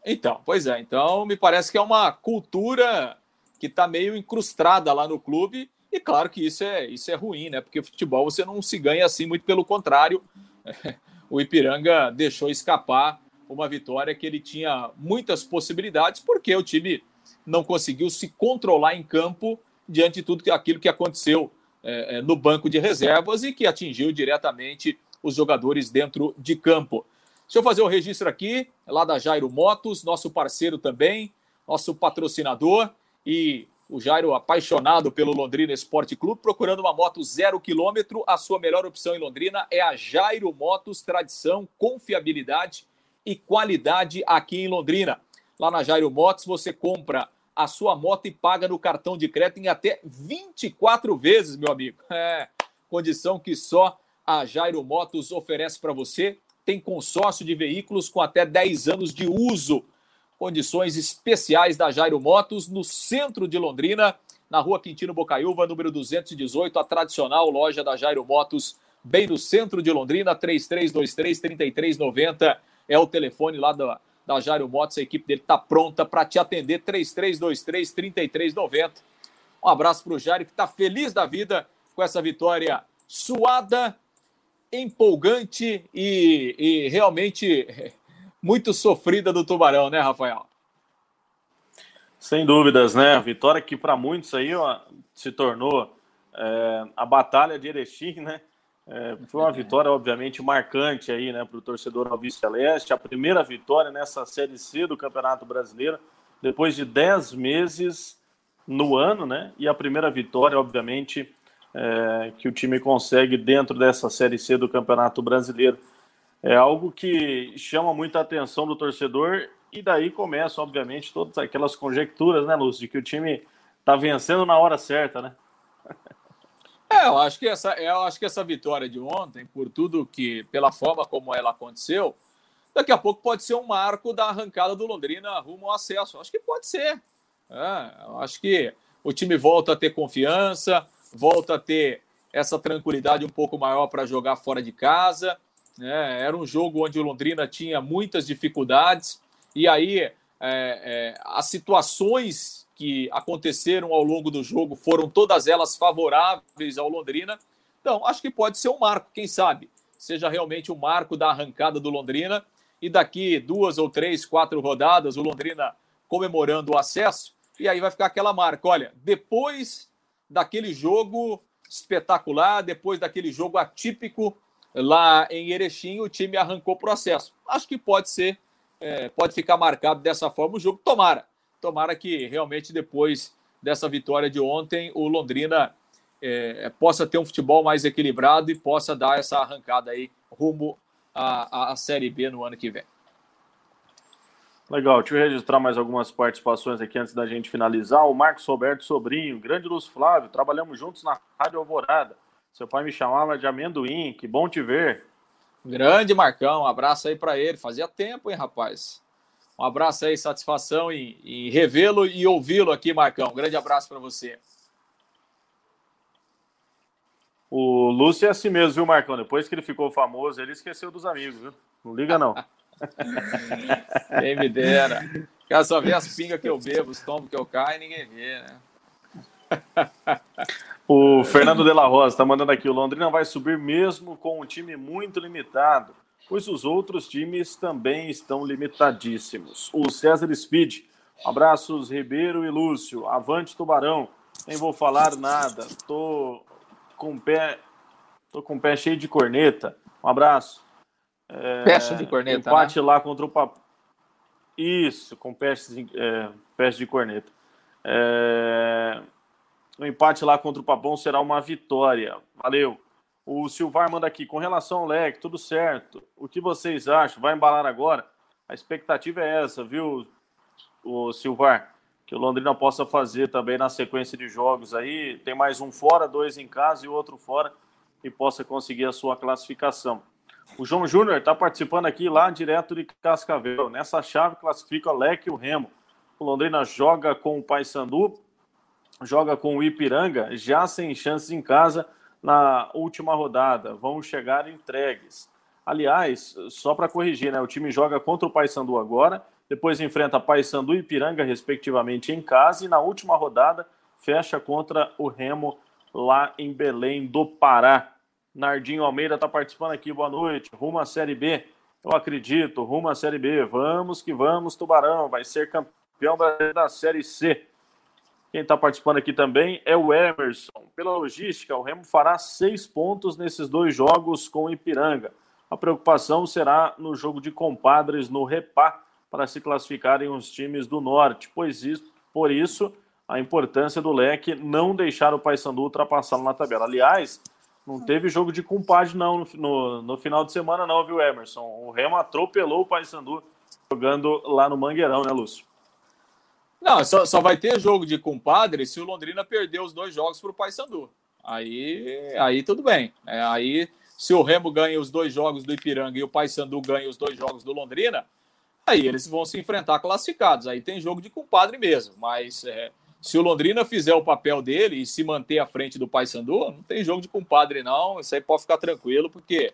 Então, pois é. Então, me parece que é uma cultura que está meio incrustada lá no clube e claro que isso é, isso é ruim, né? Porque futebol você não se ganha assim, muito pelo contrário. o Ipiranga deixou escapar uma vitória que ele tinha muitas possibilidades, porque o time não conseguiu se controlar em campo diante de tudo aquilo que aconteceu é, é, no banco de reservas e que atingiu diretamente os jogadores dentro de campo. Deixa eu fazer o um registro aqui, lá da Jairo Motos, nosso parceiro também, nosso patrocinador, e o Jairo, apaixonado pelo Londrina Esporte Clube, procurando uma moto zero quilômetro. A sua melhor opção em Londrina é a Jairo Motos, tradição, confiabilidade e qualidade aqui em Londrina. Lá na Jairo Motos, você compra a sua moto e paga no cartão de crédito em até 24 vezes, meu amigo. É, condição que só a Jairo Motos oferece para você. Tem consórcio de veículos com até 10 anos de uso condições especiais da Jairo Motos, no centro de Londrina, na rua Quintino Bocaiúva, número 218, a tradicional loja da Jairo Motos, bem no centro de Londrina, 3323-3390 é o telefone lá da, da Jairo Motos, a equipe dele está pronta para te atender, 3323-3390. Um abraço para o Jairo, que está feliz da vida com essa vitória suada, empolgante e, e realmente muito sofrida do Tubarão, né, Rafael? Sem dúvidas, né? Vitória que para muitos aí ó, se tornou é, a batalha de Erechim, né? É, foi uma vitória, obviamente, marcante aí, né, para o torcedor Alves Celeste. A primeira vitória nessa Série C do Campeonato Brasileiro, depois de 10 meses no ano, né? E a primeira vitória, obviamente, é, que o time consegue dentro dessa Série C do Campeonato Brasileiro. É algo que chama muita atenção do torcedor e daí começam, obviamente, todas aquelas conjecturas, né, Lúcio, de que o time está vencendo na hora certa, né? É, eu acho que essa, eu acho que essa vitória de ontem, por tudo que, pela forma como ela aconteceu, daqui a pouco pode ser um marco da arrancada do Londrina rumo ao acesso. Acho que pode ser. É, acho que o time volta a ter confiança, volta a ter essa tranquilidade um pouco maior para jogar fora de casa. Né? Era um jogo onde o Londrina tinha muitas dificuldades, e aí é, é, as situações que aconteceram ao longo do jogo foram todas elas favoráveis ao Londrina. Então, acho que pode ser um marco, quem sabe, seja realmente o um marco da arrancada do Londrina e daqui duas ou três, quatro rodadas, o Londrina comemorando o acesso, e aí vai ficar aquela marca. Olha, depois daquele jogo espetacular, depois daquele jogo atípico lá em Erechim, o time arrancou o processo. Acho que pode ser, é, pode ficar marcado dessa forma o jogo. Tomara, Tomara que realmente depois dessa vitória de ontem o Londrina é, possa ter um futebol mais equilibrado e possa dar essa arrancada aí rumo à, à Série B no ano que vem. Legal, deixa eu registrar mais algumas participações aqui antes da gente finalizar. O Marcos Roberto Sobrinho, grande Luz Flávio, trabalhamos juntos na Rádio Alvorada. Seu pai me chamava de amendoim, que bom te ver. Grande Marcão, um abraço aí para ele. Fazia tempo, hein, rapaz? Um abraço aí, satisfação em, em revê-lo e ouvi-lo aqui, Marcão. Um grande abraço para você. O Lúcio é assim mesmo, viu, Marcão? Depois que ele ficou famoso, ele esqueceu dos amigos, viu? Não liga, não. Quem me dera. Cara só vê as pingas que eu bebo, os tombos que eu caio e ninguém vê, né? o Fernando de la Rosa está mandando aqui: o Londrina vai subir mesmo com um time muito limitado pois os outros times também estão limitadíssimos. O César Speed, abraços Ribeiro e Lúcio, avante Tubarão, nem vou falar nada, tô com o pé, tô com pé cheio de corneta, um abraço. É, peste de corneta, Empate né? lá contra o Papo. Isso, com peste, é, peste de corneta. É... O empate lá contra o Papão será uma vitória. Valeu. O Silvar manda aqui, com relação ao leque, tudo certo. O que vocês acham? Vai embalar agora? A expectativa é essa, viu, o Silvar? Que o Londrina possa fazer também na sequência de jogos aí. Tem mais um fora, dois em casa e outro fora, e possa conseguir a sua classificação. O João Júnior está participando aqui lá direto de Cascavel. Nessa chave classifica o Leque e o Remo. O Londrina joga com o Paysandu, joga com o Ipiranga, já sem chances em casa na última rodada, vão chegar entregues. Aliás, só para corrigir, né, o time joga contra o Paysandu agora, depois enfrenta Paysandu e Piranga, respectivamente, em casa, e na última rodada fecha contra o Remo lá em Belém do Pará. Nardinho Almeida está participando aqui, boa noite. Rumo à Série B, eu acredito, rumo à Série B. Vamos que vamos, Tubarão, vai ser campeão da Série C. Quem está participando aqui também é o Emerson. Pela logística, o Remo fará seis pontos nesses dois jogos com o Ipiranga. A preocupação será no jogo de compadres no Repá para se classificarem os times do Norte, pois isso, por isso a importância do leque não deixar o Paysandu ultrapassá-lo na tabela. Aliás, não teve jogo de compadre não no, no, final de semana não, viu, Emerson? O Remo atropelou o Paysandu jogando lá no Mangueirão, né, Lúcio? Não, só, só vai ter jogo de compadre se o Londrina perder os dois jogos para o Paysandu. Aí, aí tudo bem. É, aí, se o Remo ganha os dois jogos do Ipiranga e o Paysandu ganha os dois jogos do Londrina, aí eles vão se enfrentar classificados. Aí tem jogo de compadre mesmo. Mas é, se o Londrina fizer o papel dele e se manter à frente do Paysandu, não tem jogo de compadre, não. Isso aí pode ficar tranquilo, porque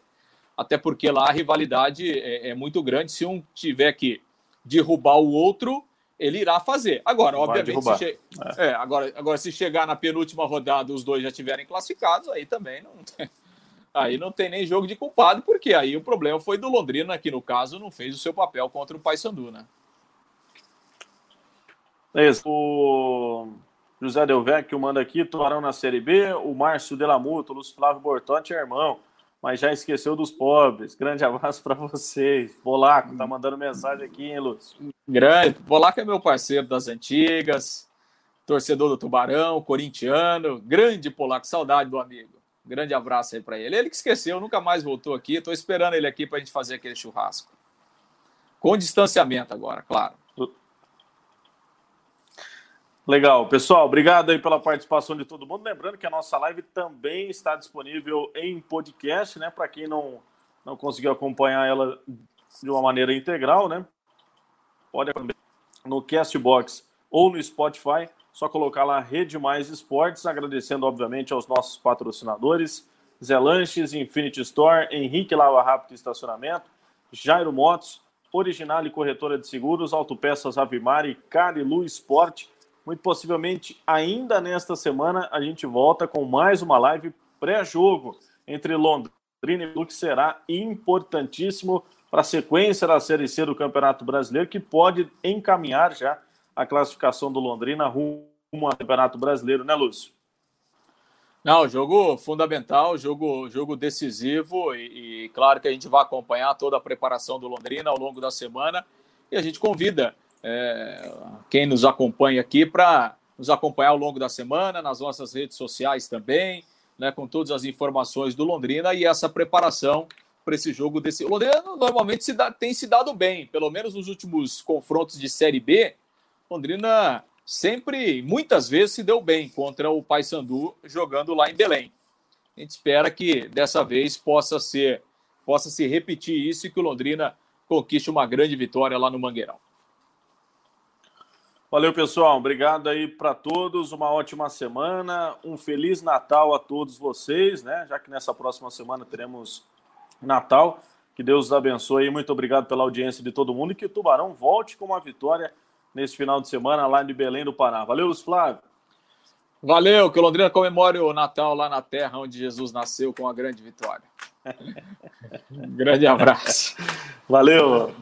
até porque lá a rivalidade é, é muito grande. Se um tiver que derrubar o outro, ele irá fazer. Agora, obviamente, se, che... é. É, agora, agora, se chegar na penúltima rodada os dois já tiverem classificados, aí também não tem, aí não tem nem jogo de culpado, porque aí o problema foi do Londrina, que no caso não fez o seu papel contra o Paysandu, né? É isso. O José Delvecchio manda aqui, Tubarão na Série B, o Márcio Delamuto, o Luiz Flávio Bortotti é irmão. Mas já esqueceu dos pobres. Grande abraço para vocês. Polaco, tá mandando mensagem aqui, hein, Lúcio? Grande. Polaco é meu parceiro das antigas, torcedor do Tubarão, corintiano. Grande Polaco, saudade do amigo. Grande abraço aí para ele. Ele que esqueceu, nunca mais voltou aqui. Estou esperando ele aqui para a gente fazer aquele churrasco. Com distanciamento agora, claro. Legal, pessoal, obrigado aí pela participação de todo mundo. Lembrando que a nossa live também está disponível em podcast, né? Para quem não, não conseguiu acompanhar ela de uma maneira integral, né? Pode no Castbox ou no Spotify, só colocar lá Rede Mais Esportes, agradecendo obviamente aos nossos patrocinadores, Zé Lanches, Infinity Store, Henrique Lava Rápido Estacionamento, Jairo Motos, Original e Corretora de Seguros, Autopeças Avimar e Carilu Esporte muito possivelmente, ainda nesta semana, a gente volta com mais uma live pré-jogo entre Londrina e Flu, que será importantíssimo para a sequência da Série C do Campeonato Brasileiro, que pode encaminhar já a classificação do Londrina rumo ao Campeonato Brasileiro, né, Lúcio? Não, jogo fundamental, jogo, jogo decisivo e, e, claro que a gente vai acompanhar toda a preparação do Londrina ao longo da semana e a gente convida é, quem nos acompanha aqui para nos acompanhar ao longo da semana, nas nossas redes sociais também, né, com todas as informações do Londrina e essa preparação para esse jogo desse. O Londrina normalmente se dá, tem se dado bem, pelo menos nos últimos confrontos de Série B. Londrina sempre, muitas vezes, se deu bem contra o Paysandu jogando lá em Belém. A gente espera que dessa vez possa ser, possa se repetir isso e que o Londrina conquiste uma grande vitória lá no Mangueirão. Valeu, pessoal. Obrigado aí para todos. Uma ótima semana. Um feliz Natal a todos vocês, né? Já que nessa próxima semana teremos Natal. Que Deus os abençoe. Muito obrigado pela audiência de todo mundo e que o Tubarão volte com uma vitória nesse final de semana lá de Belém do Pará. Valeu, Luiz Flávio. Valeu, que o Londrina comemore o Natal lá na terra onde Jesus nasceu com uma grande vitória. um grande abraço. Valeu.